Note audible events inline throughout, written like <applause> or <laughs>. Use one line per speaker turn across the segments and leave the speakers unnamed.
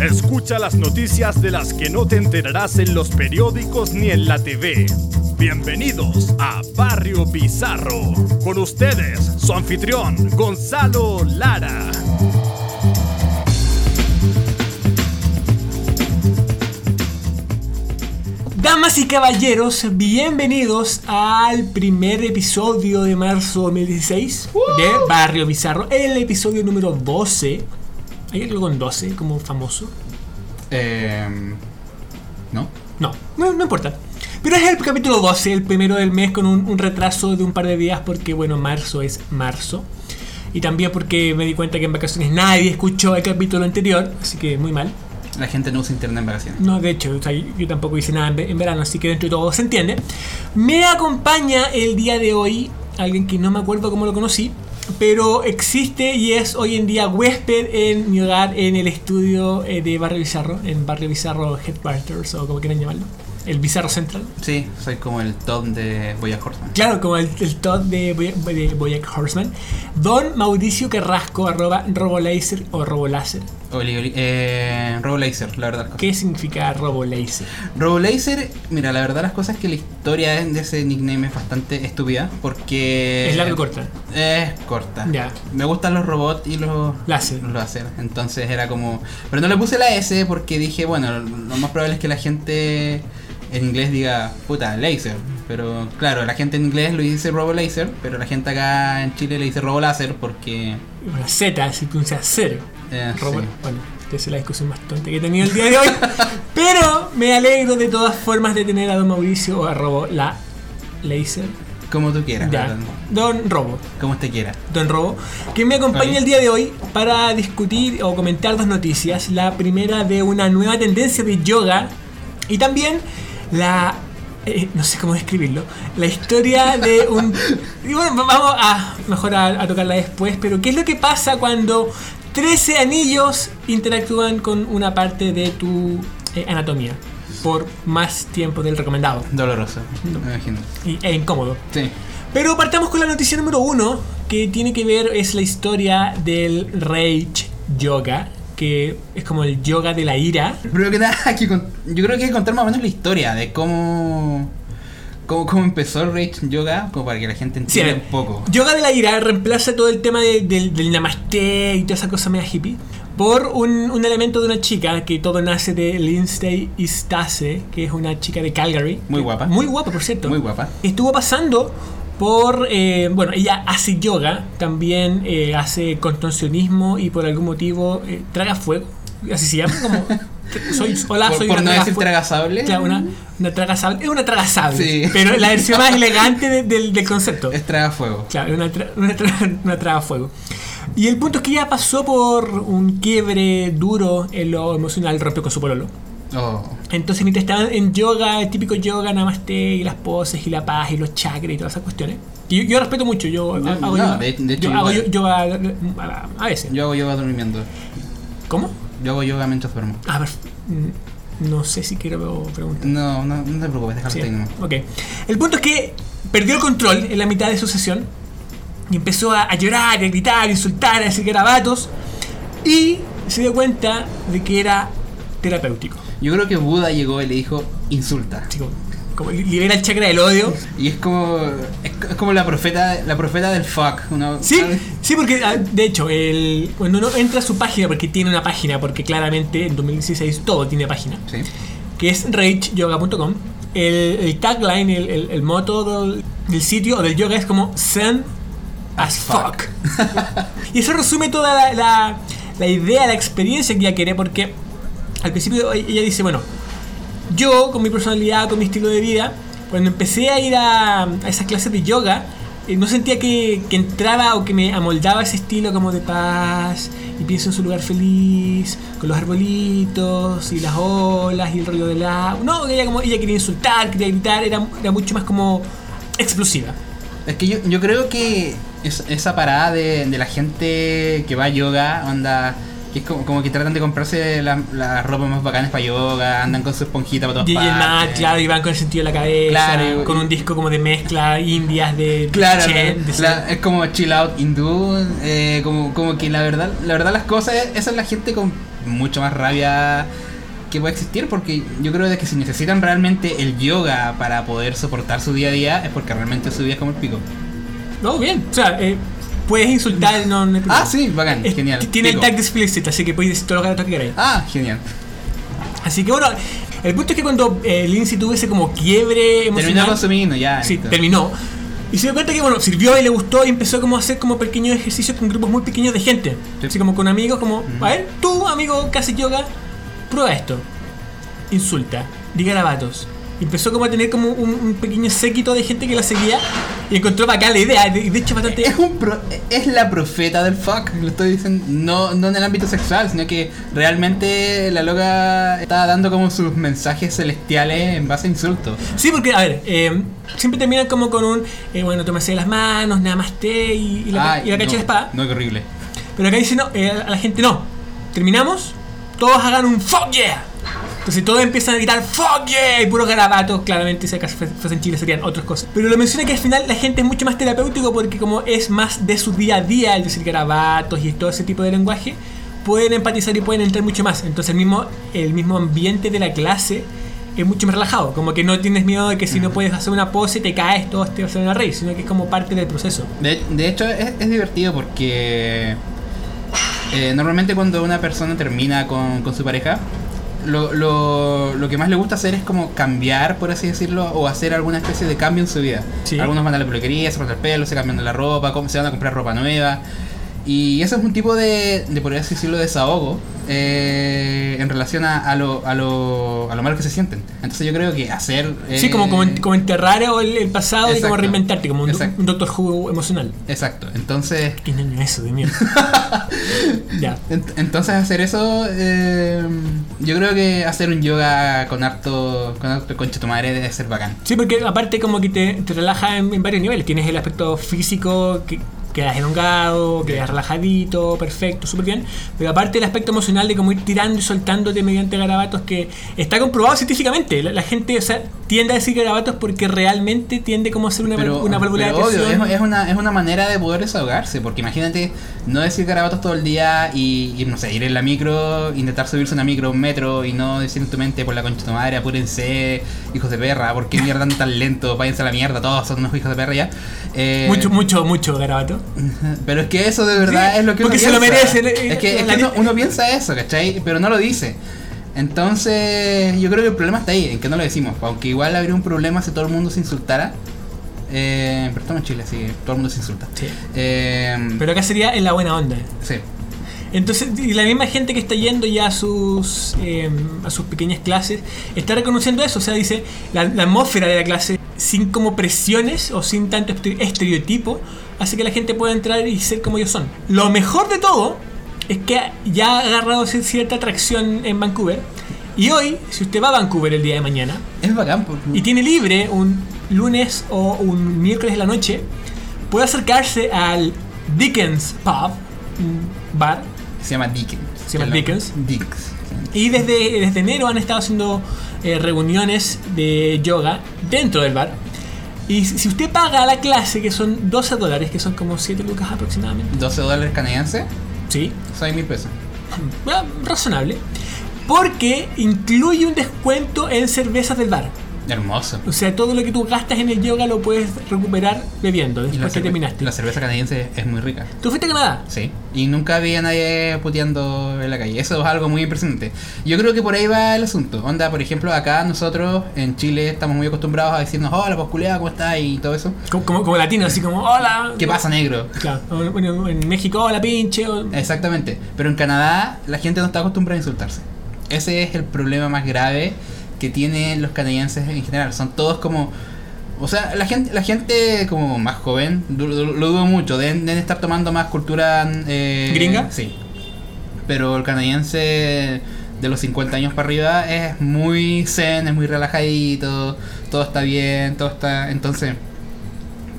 Escucha las noticias de las que no te enterarás en los periódicos ni en la TV. Bienvenidos a Barrio Bizarro. Con ustedes, su anfitrión, Gonzalo Lara.
Damas y caballeros, bienvenidos al primer episodio de marzo 2016 de Barrio Bizarro, el episodio número 12. ¿Hay algo con 12 como famoso?
Eh, ¿No?
No, no, no importa. Pero es el capítulo 12, el primero del mes, con un, un retraso de un par de días porque, bueno, marzo es marzo. Y también porque me di cuenta que en vacaciones nadie escuchó el capítulo anterior, así que muy mal.
La gente no usa internet en vacaciones.
No, de hecho, o sea, yo tampoco hice nada en, en verano, así que dentro de todo se entiende. Me acompaña el día de hoy alguien que no me acuerdo cómo lo conocí, pero existe y es hoy en día huésped en mi hogar en el estudio eh, de Barrio Bizarro, en Barrio Bizarro Headquarters o como quieran llamarlo, el Bizarro Central.
Sí, soy como el Tom de Boya Horseman.
Claro, como el, el Todd de, Boyack Horseman. Don Mauricio Carrasco, arroba Robolaser o Robolaser.
Oli, eh, Robo Laser, la verdad.
¿Qué significa Robolaser?
Robo Laser, mira, la verdad las cosas es que la historia de ese nickname es bastante estúpida porque...
¿Es larga o corta?
Es corta.
Ya.
Me gustan los robots y los
Láser.
los láser. Entonces era como... Pero no le puse la S porque dije, bueno, lo más probable es que la gente en inglés diga, puta, laser. Pero claro, la gente en inglés lo dice robo laser, pero la gente acá en Chile le dice robo láser porque...
Una Z, si pronuncia cero.
Eh, sí.
Bueno, esta es la discusión más tonta que he tenido el día de hoy. <laughs> Pero me alegro de todas formas de tener a Don Mauricio o a Robo la Laser.
Como tú quieras,
Ya. Don Robo.
Como usted quiera.
Don Robo, que me acompaña el día de hoy para discutir o comentar dos noticias. La primera de una nueva tendencia de yoga y también la... eh, no sé cómo describirlo. La historia de un... <laughs> Y bueno, vamos a mejor a, a tocarla después, pero ¿qué es lo que pasa cuando 13 anillos interactúan con una parte de tu eh, anatomía? Por más tiempo del recomendado.
Doloroso,
No.
me imagino.
Y, e incómodo.
Sí.
Pero partamos con la noticia número uno, que tiene que ver, es la historia del Rage Yoga, que es como el yoga de la ira.
Pero que nada, <laughs> que yo creo que hay que contar más o menos la historia de cómo, cómo, cómo empezó el Rage Yoga, como para que la gente
Sí,
entienda
ver,
un poco.
Yoga de la ira reemplaza todo el tema de- del, del namaste y toda esa cosa media hippie por un, un elemento de una chica que todo nace de Lindsay Istase, que es una chica de Calgary.
Muy guapa.
Muy guapa, por cierto.
Muy guapa.
Estuvo pasando por, eh, bueno, ella hace yoga, también eh, hace contorsionismo y por algún motivo eh, traga fuego, así se llama, como <laughs> soy, hola,
por
soy
por
una
no decir tragasable,
Claro, una, una traga sable, es una traga sable,
Sí.
pero la versión más elegante de- del, del concepto.
es tragafuego.
Claro, una, tra- una, tra- una traga fuego. Y el punto es que ella pasó por un quiebre duro en lo emocional, rompió con su pololo.
Oh.
Entonces, mientras estaban en yoga, el típico yoga, namaste, y las poses, y la paz, y los chakras, y todas esas cuestiones. Yo, yo respeto mucho, yo
No,
hago
no,
yoga.
de- de hecho,
yo hago a veces.
Yo hago yoga durmiendo.
¿Cómo?
Yo hago yoga mientras duermo.
A ver, mm, no sé si quiero preguntar.
No, no, no te preocupes, déjalo
Sí,
ahí nomás.
ok. El punto es que perdió el control en la mitad de su sesión y empezó a, llorar, a gritar, a insultar, a decir garabatos y se dio cuenta de que era terapéutico.
Yo creo que Buda llegó y le dijo, insulta.
Como, libera el chakra del odio.
Y es como es, como la profeta la profeta del fuck. Una,
Sí, sí, porque ah, de hecho, el, cuando uno entra a su página, porque tiene una página, porque claramente en 2016 todo tiene página,
Sí.
que es rageyoga.com, el, el tagline, el, el, el moto del, del sitio o del yoga es como Zen as fuck. <laughs> y eso resume toda la, la, la idea, la experiencia que ella quiere, porque al principio ella dice, bueno, yo con mi personalidad, con mi estilo de vida, cuando empecé a ir a, esas clases de yoga, eh, no sentía que, entraba o que me amoldaba ese estilo como de paz y pienso en su lugar feliz, con los arbolitos y las olas y el rollo del agua. No, ella, como, ella quería insultar, quería gritar, era, era mucho más como explosiva.
Es que yo, yo creo que es- esa parada de, de la gente que va a yoga, onda, que es como, como que tratan de comprarse las la ropas más bacanas para yoga, andan con su esponjita para todas
Y
partes.
claro, y van con el sentido de la cabeza,
Claro, y-
con un disco como de mezcla indias de
Claro,
Chen, de
la- es como chill out hindú, eh, como, como que la verdad, la verdad las cosas, esa es la gente con mucho más rabia que puede existir porque yo creo de que si necesitan realmente el yoga para poder soportar su día a día es porque realmente su vida es como el pico.
No, bien. O sea, eh, puedes insultar, no, no hay problema.
Ah, sí, bacán, genial.
Tiene
Pico.
el tag explicit, así que puedes decir todo lo que que queráis.
Ah, genial.
Así que bueno, el punto es que cuando eh, Lindsay tuvo ese como quiebre emocional.
Terminó con su menino, ya.
Sí,
listo.
terminó. Y se dio cuenta que, bueno, sirvió y le gustó y empezó como a hacer como pequeños ejercicios con grupos muy pequeños de gente.
Sí.
Así como con amigos, como, a ver, tú, amigo haces yoga, prueba esto. Insulta, di garabatos. Y empezó como a tener como un, un pequeño séquito de gente que la seguía y encontró bacán la idea. De, de hecho, bastante...
Es, un pro- es la profeta del fuck, lo estoy diciendo, no, no en el ámbito sexual, sino que realmente la loca está dando como sus mensajes celestiales en base a insultos.
Sí, porque, a ver, eh, siempre terminan como con un, eh, bueno, tómese las manos, nada más té y, y la,
Ay,
y la cacha
no,
de espada.
No, qué horrible.
Pero acá dice no, eh, a la gente no. Terminamos, todos hagan un fuck yeah. Entonces todos empiezan a gritar fuck yeah y puros garabatos. Claramente, si acaso fuese en Chile serían otras cosas. Pero lo menciona que al final la gente es mucho más terapéutico porque como es más de su día a día el decir garabatos y todo ese tipo de lenguaje, pueden empatizar y pueden entrar mucho más. Entonces el mismo, el mismo ambiente de la clase es mucho más relajado. Como que no tienes miedo de que si no puedes hacer una pose te caes, todos te vas a hacer una reír, sino que es como parte del proceso.
De, de hecho, es, es divertido porque eh, normalmente cuando una persona termina con, con su pareja, lo, lo, lo que más le gusta hacer es como cambiar, por así decirlo, o hacer alguna especie de cambio en su vida.
Sí.
Algunos van a la peluquería, se cortan el pelo, se cambian la ropa, se van a comprar ropa nueva. Y eso es un tipo de, de por así decirlo, desahogo eh, en relación a, a lo, a, lo, a lo malo que se sienten. Entonces yo creo que hacer...
Sí, como,
eh,
como, como enterrar el, el pasado y como reinventarte, como un, Doctor Who emocional.
Exacto, entonces...
¿Qué eso de mierda? <laughs> ya.
Ent- Entonces hacer eso, eh, yo creo que hacer un yoga con harto, con harto concha tu madre debe ser bacán.
Sí, porque aparte como que te, te relaja en, en varios niveles. Tienes el aspecto físico, que quedas elongado, quedas relajadito, perfecto, súper bien. Pero aparte el aspecto emocional de como ir tirando y soltándote mediante garabatos que está comprobado científicamente. La, la gente o sea, tiende a decir garabatos porque realmente tiende como a hacer una,
Pero,
una válvula de
obvio, es, es una, es una manera de poder desahogarse, porque imagínate no decir garabatos todo el día y, y, no sé, ir en la micro, intentar subirse a una micro un metro y no decir en tu mente por la concha de tu madre, apúrense, hijos de perra, ¿por qué mierda tan lento? Váyanse a la mierda, todos son unos hijos de perra ya. Eh,
Mucho, mucho, mucho garabato.
Pero es que eso de verdad
Sí,
es lo que
porque
uno
se lo
piensa.
merece,
Es que, es que uno, uno piensa eso, ¿cachai? Pero no lo dice. Entonces, yo creo que el problema está ahí, en que no lo decimos. Aunque igual habría un problema si todo el mundo se insultara. Eh, pero estamos en Chile, que todo el mundo se insulta.
Sí.
Eh,
Pero acá sería en la buena onda.
sí.
Entonces, y la misma gente que está yendo ya a sus, eh, a sus pequeñas clases está reconociendo eso. O sea, dice, la, la atmósfera de la clase, sin como presiones o sin tanto estere- estereotipo, hace que la gente pueda entrar y ser como ellos son. Lo mejor de todo es que ya ha agarrado cier- cierta atracción en Vancouver. Y hoy, si usted va a Vancouver el día de mañana
Es bacán. porque-
y tiene libre un lunes o un miércoles de la noche, puede acercarse al Dickens Pub, un bar,
Se llama Dickens.
Se llama Dickens.
Dickens.
Y desde, desde enero han estado haciendo eh, reuniones de yoga dentro del bar. Y si usted paga la clase, que son 12 dólares, que son como 7 lucas aproximadamente,
12 dólares canadienses,
sí,
6 mil pesos.
ah, razonable, porque incluye un descuento en cervezas del bar.
Hermoso.
O sea, todo lo que tú gastas en el yoga lo puedes recuperar bebiendo después que terminaste.
la cerveza canadiense es muy rica.
¿Tú fuiste a Canadá?
Sí, y nunca había nadie puteando en la calle. Eso es algo muy impresionante. Yo creo que por ahí va el asunto. Onda, por ejemplo, acá nosotros en Chile estamos muy acostumbrados a decirnos, hola, pues culiao, ¿cómo estás? Y todo eso.
Como, como, como latino, así como, hola.
¿Qué pasa, negro?
Claro, bueno, en México, hola pinche. o-
Exactamente. Pero en Canadá la gente no está acostumbrada a insultarse. Ese es el problema más grave que tienen los canadienses en general. Son todos como... O sea, la gente, la gente como más joven, lo dudo mucho, deben, deben estar tomando más cultura... eh,
¿Gringa?
Sí. Pero el canadiense de los 50 años para arriba es muy zen, es muy relajadito, todo está bien, todo está... Entonces,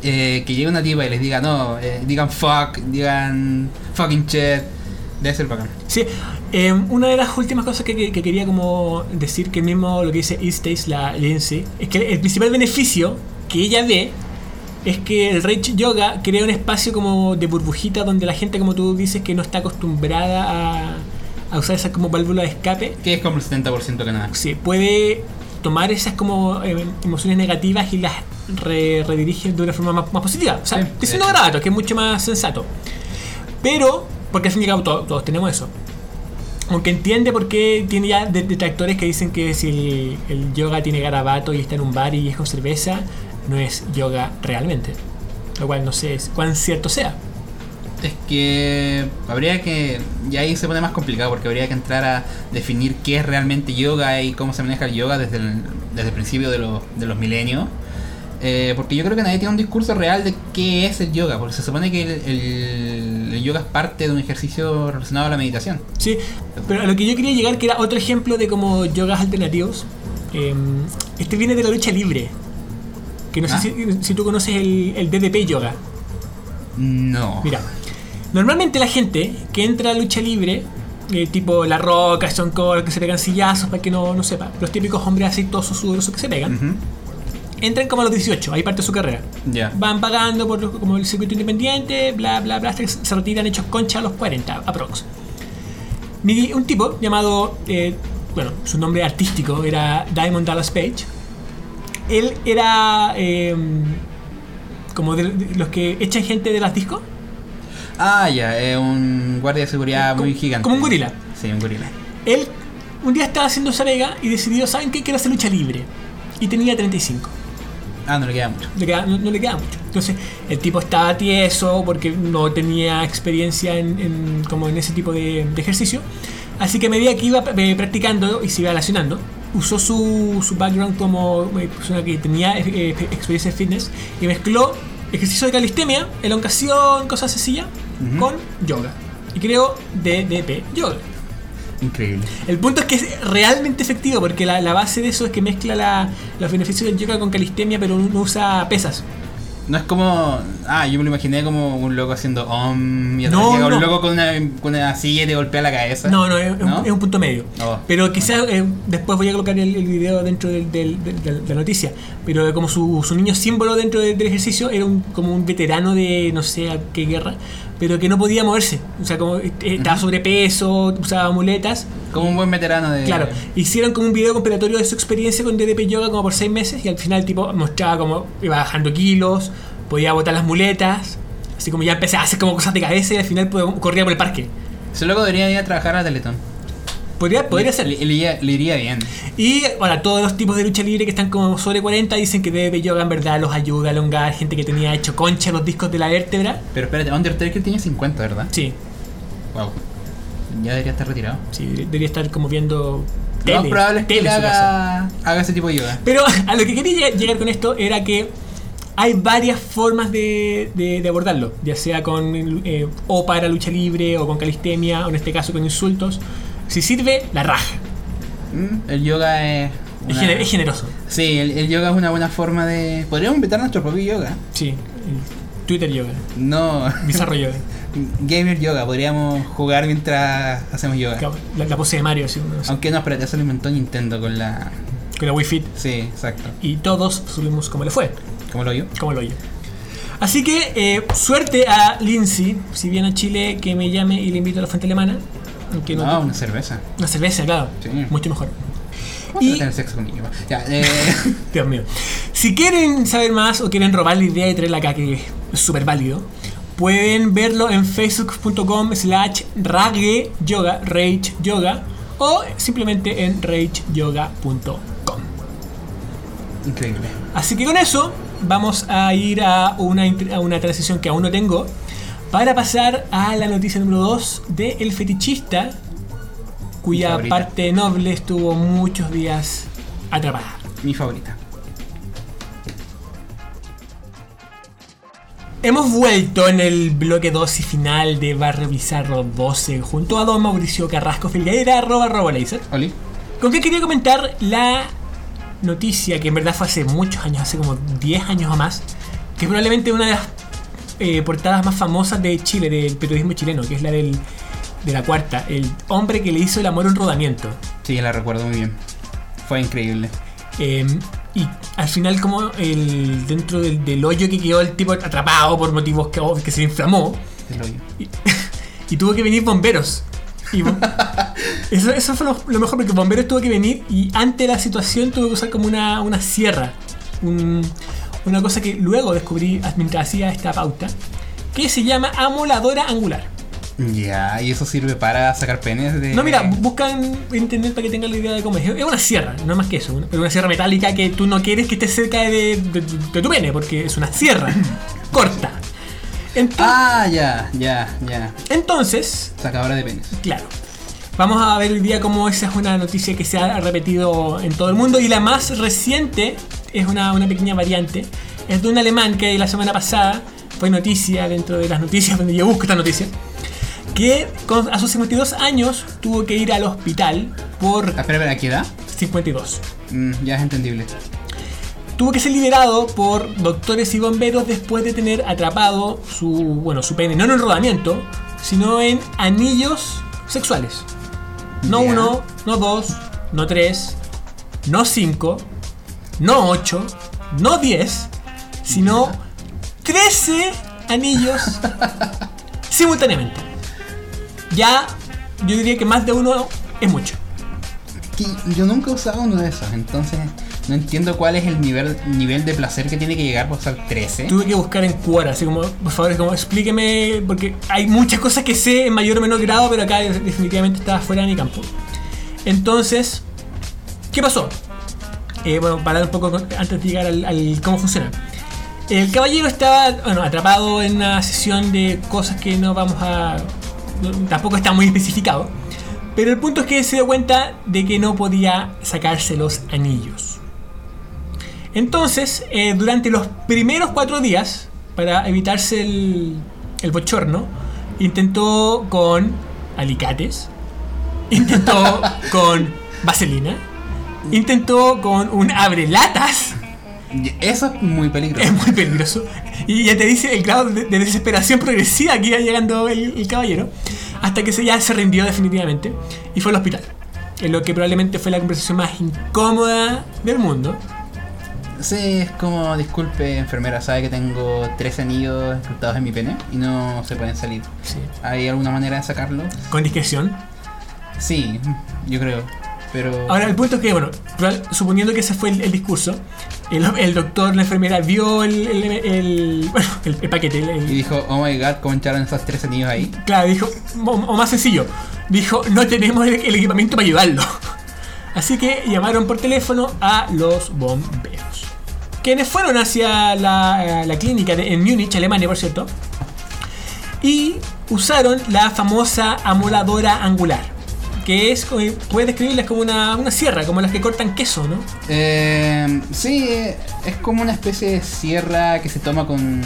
eh, que llegue una tipa y les diga, no, eh, digan fuck, digan fucking shit, debe ser bacán.
Sí, eh, una de las últimas cosas que, que- que quería como decir, que mismo lo que dice Eastace, la Lindsay, es que el principal beneficio que ella ve es que el Rage Yoga crea un espacio como de burbujita donde la gente, como tú dices, que no está acostumbrada a, a usar esa como válvula de escape,
Que es como el 70% de nada.
se puede tomar esas como eh, emociones negativas y las re- redirige de una forma más, más positiva. O sea,
Sí, hecho.
grato, que es mucho más sensato. Pero, porque al fin y al cabo todos, todos tenemos eso. Aunque entiende por qué tiene ya de- detractores que dicen que si el, el yoga tiene garabato y está en un bar y es con cerveza, no es yoga realmente. Lo cual no sé cuán cierto sea.
Es que habría que. Y ahí se pone más complicado porque habría que entrar a definir qué es realmente yoga y cómo se maneja el yoga desde el, desde el principio de de los milenios. Eh, porque yo creo que nadie tiene un discurso real de qué es el yoga, porque se supone que el, el- el yoga es parte de un ejercicio relacionado a la meditación.
Sí, pero a lo que yo quería llegar, que era otro ejemplo de como yogas alternativos. eh, este viene de la lucha libre. Que no
Ah.
sé si, si tú conoces el, el DDP yoga.
No.
Mira, normalmente la gente que entra a lucha libre, eh, tipo La Roca, Stone Cold, que se pegan sillazos para que no, no sepa, los típicos hombres así todos sudorosos que se pegan,
Ujú.
Entran como a los 18, ahí parte su carrera. Van pagando por los- como el circuito independiente, bla bla bla, hasta que se retiran hechos concha a los 40, aprox. Un tipo llamado, eh, bueno, su nombre artístico era Diamond Dallas Page. Él era eh, como de, de los que echan gente de las discos.
Ah, ya, es un guardia de seguridad
Como-
muy gigante.
como un gorila.
Sí, un gorila.
Él un día estaba haciendo esa vega y decidió, ¿saben qué? Quiero hacer lucha libre. Y tenía 35.
Ah, no le queda mucho.
le queda- no, no le queda mucho. Entonces, el tipo estaba tieso porque no tenía experiencia en, en- como en ese tipo de, de ejercicio. Así que a medida que iba eh, practicando y se iba relacionando, usó su, su background como eh, persona que tenía eh, experiencia en fitness y mezcló ejercicio de calistemia, elongación, cosas sencillas,
Ujú.
con yoga. Y creó DDP Yoga.
Increíble.
El punto es que es realmente efectivo porque la, la base de eso es que mezcla la- los beneficios del yoga con calistemia, pero no usa pesas.
No es como. Ah, yo me lo imaginé como un loco haciendo om y
No,
un loco con una, con una silla y te golpea la cabeza.
No, no, es,
¿No?
Un, es un punto medio.
Oh.
Pero quizás eh, después voy a colocar el, el video dentro del- del- del- del- de la noticia. Pero como su, su niño símbolo dentro del, del ejercicio era un, como un veterano de no sé a qué guerra, pero que no podía moverse. O sea, como eh, estaba sobrepeso, usaba muletas.
Como un buen veterano de.
Claro, hicieron como un video compilatorio de su experiencia con DDP Yoga como por seis meses y al final tipo mostraba como iba bajando kilos, podía botar las muletas, así como ya empecé a hacer como cosas de cabeza y al final corría por el parque.
Ese loco debería ir a trabajar a Teletón.
Podría, podría ser.
Le, le iría- le iría bien.
Y ahora todos los tipos de lucha libre que están como sobre 40 dicen que DDP Yoga en verdad los ayuda a elongar, gente que tenía hecho concha los discos de la vértebra.
Pero espérate, Undertaker tiene 50, ¿verdad?
Sí,
Wow. Ya debería estar retirado.
sí, debería estar como viendo
Lo más probable es que haga, haga ese tipo de yoga.
Pero <laughs> a lo que quería llegar- llegar con esto era que hay varias formas de, de- de abordarlo, ya sea con eh, o para lucha libre o con calistemia o en este caso con insultos. Si sirve, la raja.
Mm, El yoga es.
Es, gener- es generoso.
Sí, el, el yoga es una buena forma de. Podríamos inventar nuestro propio yoga.
Sí. el Twitter yoga,
No.
bizarro yoga, <laughs>
Gamer yoga, podríamos jugar mientras hacemos yoga.
la, la pose de Mario, así, no sé,
Aunque no, espérate, eso lo inventó Nintendo con la.
con la Wii Fit.
Sí, exacto.
Y todos subimos como le fue,
¿Cómo lo yo?
como lo oye. Así que eh, suerte a Lindsay, si viene a Chile, que me llame y le invito a la fuente alemana. No,
No, una cerveza.
una cerveza, claro.
Sí.
Mucho mejor.
¿Cómo
Y-
tener sexo con niños? Ya, eh, <laughs>
Dios mío. Si quieren saber más o quieren robar la idea y traerla acá, que es súper válido, pueden verlo en facebook.com slash rage yoga, rage yoga, o simplemente en rageyoga.com.
increíble.
Así que con eso vamos a ir a una, a una transición que aún no tengo para pasar a la noticia número 2 de El Fetichista, cuya
favorita.
parte noble estuvo muchos días atrapada.
Mi favorita.
Hemos vuelto en el bloque 2 y final de Barrio Bizarro 12 junto a don Mauricio Carrasco Filgueira, arroba arroba laser.
Oli.
Con que quería comentar la noticia que en verdad fue hace muchos años, hace como 10 años o más, que es probablemente una de las eh, portadas más famosas de Chile, del periodismo chileno, que es la del, de la cuarta, el hombre que le hizo el amor un rodamiento.
Sí, la recuerdo muy bien. Fue increíble.
Eh, y al final como el, dentro del, del hoyo que quedó el tipo atrapado por motivos que, que se inflamó,
El hoyo.
y, <laughs> y tuvo que venir bomberos Y <laughs> eso, eso fue lo, lo mejor porque bomberos tuvo que venir y ante la situación tuvo que usar como una, una sierra. Un- una cosa que luego descubrí mientras hacía esta pauta. Que se llama amoladora angular.
Ya, y eso sirve para sacar penes de.
No, mira, buscan en internet para que tengan la idea de cómo es. Es una sierra, no más que eso. Pero una sierra metálica que tú no quieres que esté cerca de, de- de tu pene, porque es una sierra <clears throat> corta. Ento-
Ah, ya, ya, ya.
Entonces,
Sacadora de penes.
claro. Vamos a ver hoy día cómo esa es una noticia que se ha repetido en todo el mundo. Y la más reciente es una, una pequeña variante. Es de un alemán que la semana pasada fue noticia dentro de las noticias <laughs> donde yo busco esta noticia. Que a sus 52 años tuvo que ir al hospital por
Ah, espera, ¿a qué edad?
52.
Mm, ya es entendible.
Tuvo que ser liberado por doctores y bomberos después de tener atrapado su, bueno, su pene, no en enrodamiento, sino en anillos sexuales. No uno, no dos, no tres, no cinco, no ocho, no diez, sino trece anillos <laughs> simultáneamente. Ya, yo diría que más de uno es mucho.
Yo nunca he usado uno de esos, entonces no entiendo cuál es el nivel, nivel de placer que tiene que llegar por usar 13.
Tuve que buscar en Quora, así como, por favor, como explíqueme, porque hay muchas cosas que sé en mayor o menor grado, pero acá definitivamente estaba fuera de mi campo. Entonces, ¿qué pasó? Eh, bueno, para dar un poco con- antes de llegar al, al cómo funciona. El caballero estaba bueno, atrapado en una sesión de cosas que no vamos a. tampoco está muy especificado. Pero el punto es que se dio cuenta de que no podía sacarse los anillos. Entonces, eh, durante los primeros cuatro días, para evitarse el, el bochorno, intentó con alicates, intentó <laughs> con vaselina, intentó con un abrelatas,
Eso es muy peligroso.
es muy peligroso, y ya te dice el grado de, de desesperación progresiva que iba llegando el, el caballero, hasta que se, ya se rindió definitivamente y fue al hospital. En lo que probablemente fue la conversación más incómoda del mundo.
Sí, es como, disculpe, enfermera, sabe que tengo 13 anillos incrustados en mi pene y no se pueden salir.
Sí.
¿Hay alguna manera de sacarlo?
Con discreción.
Sí, yo creo. Pero.
Ahora, el punto es que, bueno, suponiendo que ese fue el, el discurso, el, el doctor, la enfermera, vio el, el, bueno, paquete.
Y dijo, oh my god, ¿cómo echaron esos 13 anillos ahí?
claro, dijo, o, o más sencillo, dijo, no tenemos el, el equipamiento para ayudarlo. <laughs> Así que llamaron por teléfono a los bomberos. Quienes fueron hacia la, la clínica de- en Múnich, Alemania, por cierto, y usaron la famosa amoladora angular, que es, como- puede describirla como una, una sierra, como las que cortan queso, ¿no?
Eh, sí, es como una especie de sierra que se toma con.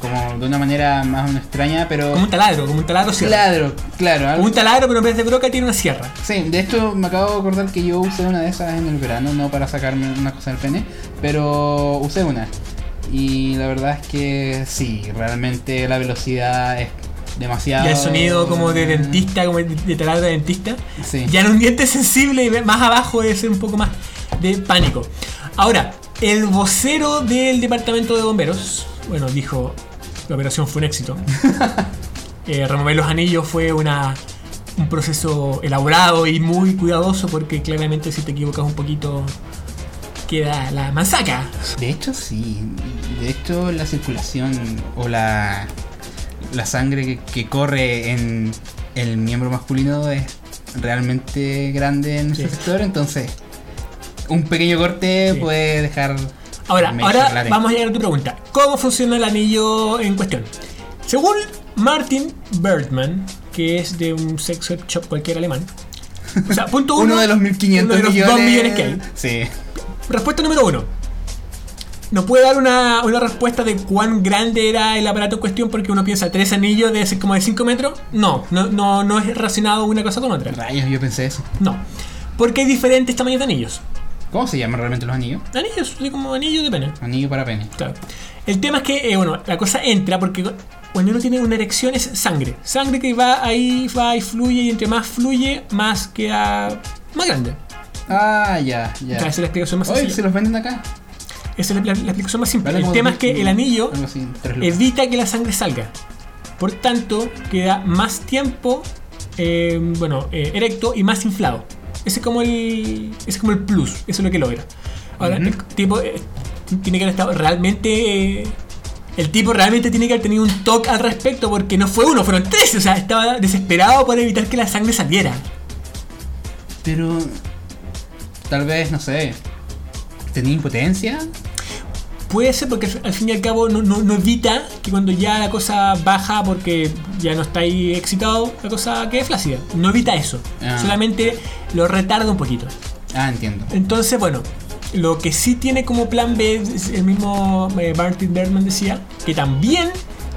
como de una manera más o menos extraña, pero.
Como un taladro, como un taladro sierra.
Claro, claro. algo-
Como un taladro, pero en vez de broca tiene una sierra.
Sí, de hecho me acabo de acordar que yo usé una de esas en el verano, no para sacarme una cosa del pene, pero usé una. Y la verdad es que sí, realmente la velocidad es demasiado.
Y el sonido como de dentista, como de, taladro de dentista.
Sí.
Ya en un diente sensible y más abajo debe ser un poco más de pánico. Ahora, el vocero del departamento de bomberos, bueno, dijo, la operación fue un éxito. <laughs> Eh, remover los anillos fue una, un proceso elaborado y muy cuidadoso porque claramente si te equivocas un poquito queda la manzaca.
De hecho, sí. De hecho, la circulación o la, la sangre que, que corre en el miembro masculino es realmente grande en ese
Sí.
sector, entonces un pequeño corte
Sí.
puede dejar...
Ahora, ahora vamos a llegar a tu pregunta. ¿Cómo funciona el anillo en cuestión? Según Martin Bergman, que es de un sex shop cualquier alemán. O sea, punto <laughs> uno.
Uno de los 1500
uno de los
millones.
millones que hay.
Sí.
Respuesta número uno. No puede dar una, una respuesta de cuán grande era el aparato en cuestión porque uno piensa tres anillos de como de 5 metros. No, no, no, no es relacionado una cosa con otra.
Rayos, yo pensé eso.
No. Porque hay diferentes tamaños de anillos.
¿Cómo se llaman realmente los anillos?
Anillos, así como anillos de pene.
Anillo para pene.
Claro. El tema es que, eh, bueno, la cosa entra porque cuando uno tiene una erección es sangre. Sangre que va ahí, va y fluye y entre más fluye, más queda más grande.
Ah, ya, ya.
Esa es la explicación más
Oye,
sencilla.
se los venden acá.
Esa es la, la explicación más simple.
Vale
el tema es que el anillo
así,
evita que la sangre salga. Por tanto, queda más tiempo eh, bueno, eh, erecto y más inflado. Ese es como el, ese es como el plus, eso es lo que logra. Ahora, el tipo eh, tiene que haber estado realmente... el tipo realmente tiene que haber tenido un toque al respecto porque no fue uno, fueron tres. O sea, estaba desesperado por evitar que la sangre saliera.
Pero. Tal vez, no sé. ¿Tenía impotencia?
Puede ser porque al fin y al cabo no, no- no evita que cuando ya la cosa baja porque ya no está ahí excitado, la cosa quede flácida. No evita eso.
Ah.
Solamente lo retarda un poquito.
Ah, entiendo.
Entonces, bueno, lo que sí tiene como plan B, el mismo eh, Martin Berman decía, que también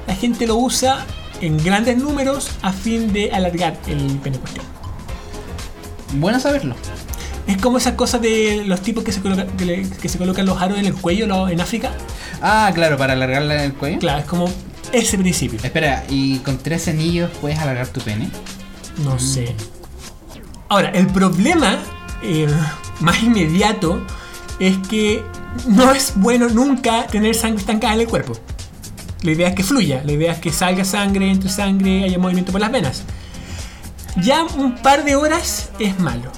la gente lo usa en grandes números a fin de alargar el pene cuestión.
Bueno saberlo.
Es como esas cosas de los tipos que se, colocan, que, le- que se colocan los aros en el cuello lo- en África.
Ah, claro, para alargarle el cuello.
Claro, es como ese principio.
Espera, ¿y con tres anillos puedes alargar tu pene?
No sé. Ahora, el problema eh, más inmediato es que no es bueno nunca tener sangre estancada en el cuerpo. La idea es que fluya, la idea es que salga sangre, entre sangre, haya movimiento por las venas. Ya un par de horas es malo.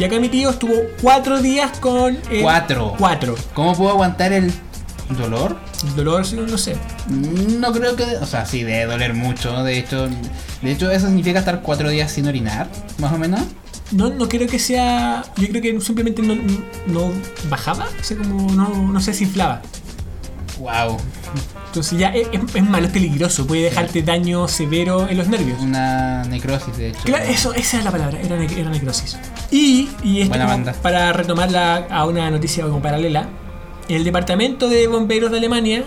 Y acá mi tío estuvo cuatro días con... el-
Cuatro.
Cuatro.
¿Cómo puedo aguantar el dolor?
El dolor, sí, no sé.
No creo que. O sea, sí, debe doler mucho. De hecho, de hecho eso significa estar cuatro días sin orinar, más o menos.
No, no creo que sea... Yo creo que simplemente no, no bajaba. O sea, como no, no se desinflaba.
Wow.
Entonces ya es, malo, es peligroso, puede dejarte daño severo en los nervios.
Una necrosis, de hecho.
Claro, eso, esa es la palabra, era, ne- era necrosis. Y, y esto para retomarla a una noticia como paralela, el departamento de bomberos de Alemania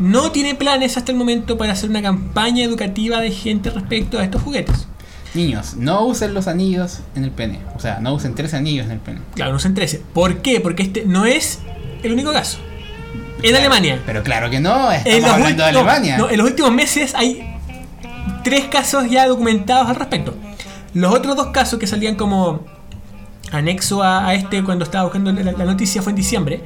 no tiene planes hasta el momento para hacer una campaña educativa de gente respecto a estos juguetes.
Niños, no usen los anillos en el pene. O sea, no usen tres anillos en el pene.
Claro, no usen 13. ¿Por qué? Porque este no es el único caso. En Alemania.
Pero claro que no,
En
estamos
los,
hablando de
no,
Alemania.
no, en los últimos meses hay tres casos ya documentados al respecto. Los otros dos casos que salían como anexo a, a este cuando estaba buscando la, la noticia fue en diciembre.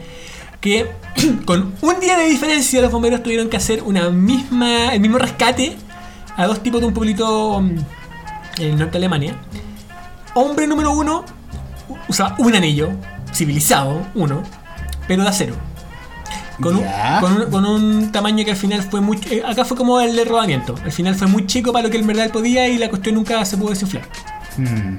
Que <clears throat> con un día de diferencia los bomberos tuvieron que hacer una misma, el mismo rescate a dos tipos de un pueblito mm, en norte de Alemania. Hombre número uno usaba un anillo, civilizado, uno, pero de acero. Con un, con, un, con un tamaño que al final fue muy... eh, acá fue como el de rodamiento. Al final fue muy chico para lo que en verdad podía y la cuestión nunca se pudo desinflar.
Hmm.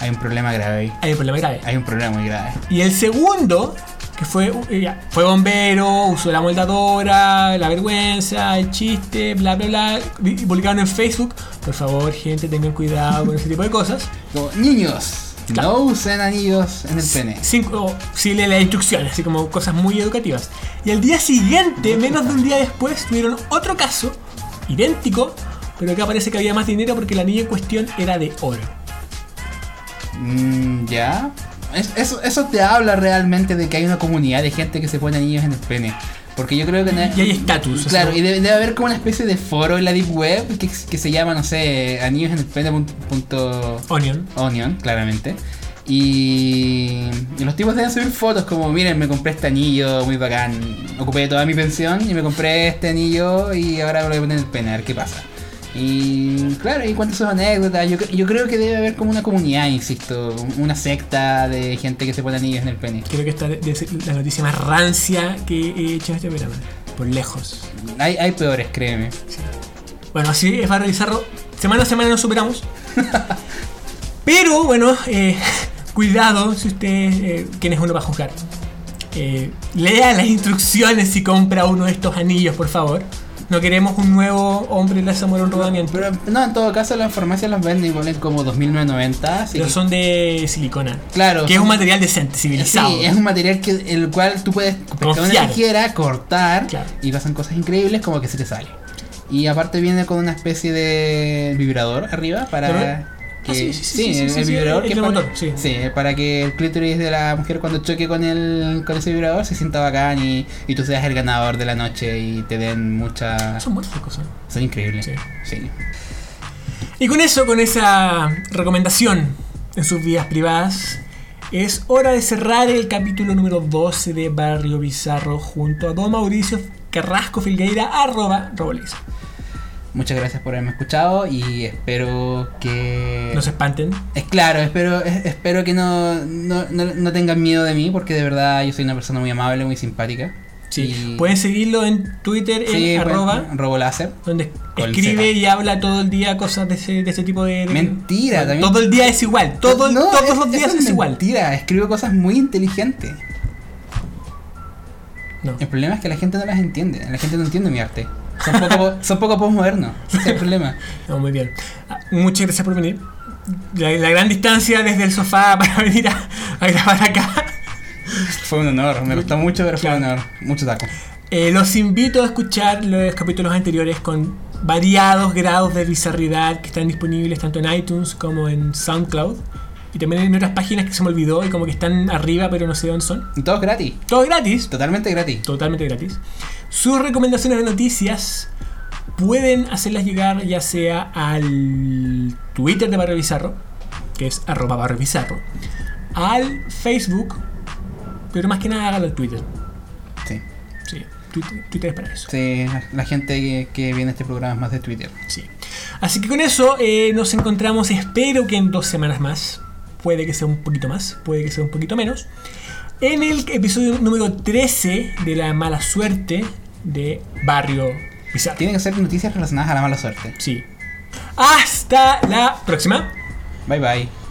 Hay un problema grave ahí.
Hay un problema grave.
Hay un problema muy grave.
Y el segundo, que fue, eh, ya, fue bombero, usó la moldadora, la vergüenza, el chiste, bla, bla, bla. Y publicaron en Facebook. Por favor, gente, tengan cuidado con ese tipo de cosas.
Como, niños,
Claro.
no usen anillos en el pene.
Sí, lee las instrucciones, así como cosas muy educativas. Y al día siguiente, menos de un día después, tuvieron otro caso, idéntico, pero acá parece que había más dinero porque el anillo en cuestión era de oro.
Mm, ya. Es- eso, eso te habla realmente de que hay una comunidad de gente que se pone anillos en el pene. Porque yo creo que... no-
Y hay estatus. o
Claro,
sea,
y debe, debe haber como una especie de foro en la Deep Web que, que se llama, no sé, anillos en el pene punto- punto
Onion.
onion, claramente. Y, y los tipos deben subir fotos como, miren, me compré este anillo muy bacán. Ocupé toda mi pensión y me compré este anillo y ahora me lo voy a poner en el pene, a ver qué pasa. Y claro, y cuántas son anécdotas. Yo, cre- yo creo que debe haber como una comunidad, insisto, una secta de gente que se pone anillos en el pene.
Creo que esta ser la noticia más rancia que he hecho en este programa. Por lejos.
Hay, hay peores, créeme.
Bueno, así es Barrio Bizarro. Semana a semana nos superamos. <laughs> Pero bueno, eh, <laughs> cuidado si usted, eh, quién es uno para juzgar. Eh, lea las instrucciones si compra uno de estos anillos, por favor. No queremos un nuevo hombre en la Zamora un rodamiento.
Pero no, en todo caso las farmacias los venden y ponen como 2.990. así
Pero
que-
son de silicona.
Claro.
Que es un material decente, civilizado.
Sí, es un material que el cual tú puedes pescar una tijera, cortar
Claro.
y pasan cosas increíbles como que se te sale. Y aparte viene con una especie de vibrador arriba para
Pero-
que
Ah, sí, sí, sí, sí,
el, el vibrador
el
que
del
para,
motor, sí.
para que el clítoris de la mujer cuando choque con el con ese vibrador se sienta bacán y, y tú seas el ganador de la noche y te den mucha
Son buenas cosas.
son increíbles.
Sí. Y con eso, con esa recomendación en sus vías privadas, es hora de cerrar el capítulo número 12 de Barrio Bizarro junto a Don Mauricio Carrasco Filgueira, arroba Robolisa.
Muchas gracias por haberme escuchado y espero que...
No se espanten.
Es claro, espero, es- espero que no, no, no, no tengan miedo de mí porque de verdad yo soy una persona muy amable, muy simpática.
Sí.
Y-
Pueden seguirlo en Twitter en
Sí, pues,
arroba,
Roboláser.
donde
Con
escribe y habla todo el día cosas de ese, de ese tipo de... de-
Mentira,
Bueno,
también-
Todo el día es igual. Todo,
No,
todos
es-
los días es, igual.
Mentira, escribo cosas muy inteligentes.
No.
El problema es que la gente no las entiende. La gente no entiende mi arte. Son poco, po- son poco postmodernos. Ese es el problema.
No, muy bien. Ah, Muchas gracias por venir. La, la gran distancia desde el sofá <laughs> para venir a, a grabar acá.
Fue un honor. Me gustó mucho, pero fue un honor. Mucho taco.
Eh, los invito a escuchar los capítulos anteriores con variados grados de bizarridad que están disponibles tanto en iTunes como en SoundCloud. Y también en otras páginas que se me olvidó y como que están arriba pero no sé dónde son.
Y todo gratis.
Todo gratis.
Totalmente gratis.
Totalmente gratis. Sus recomendaciones de noticias pueden hacerlas llegar ya sea al Twitter de Barrio Bizarro, que es arroba Barrio Bizarro, al Facebook, pero más que nada hágalo al Twitter.
Sí.
Sí, Twitter, Twitter es para eso.
Sí, la, la gente que, que viene a este programa es más de Twitter.
Sí. Así que con eso eh, nos encontramos, espero que en dos semanas más, puede que sea un poquito más, puede que sea un poquito menos, en el episodio número 13 de la mala suerte de Barrio Bizarro.
Tienen que ser noticias relacionadas a la mala suerte.
Sí. Hasta la próxima.
Bye bye.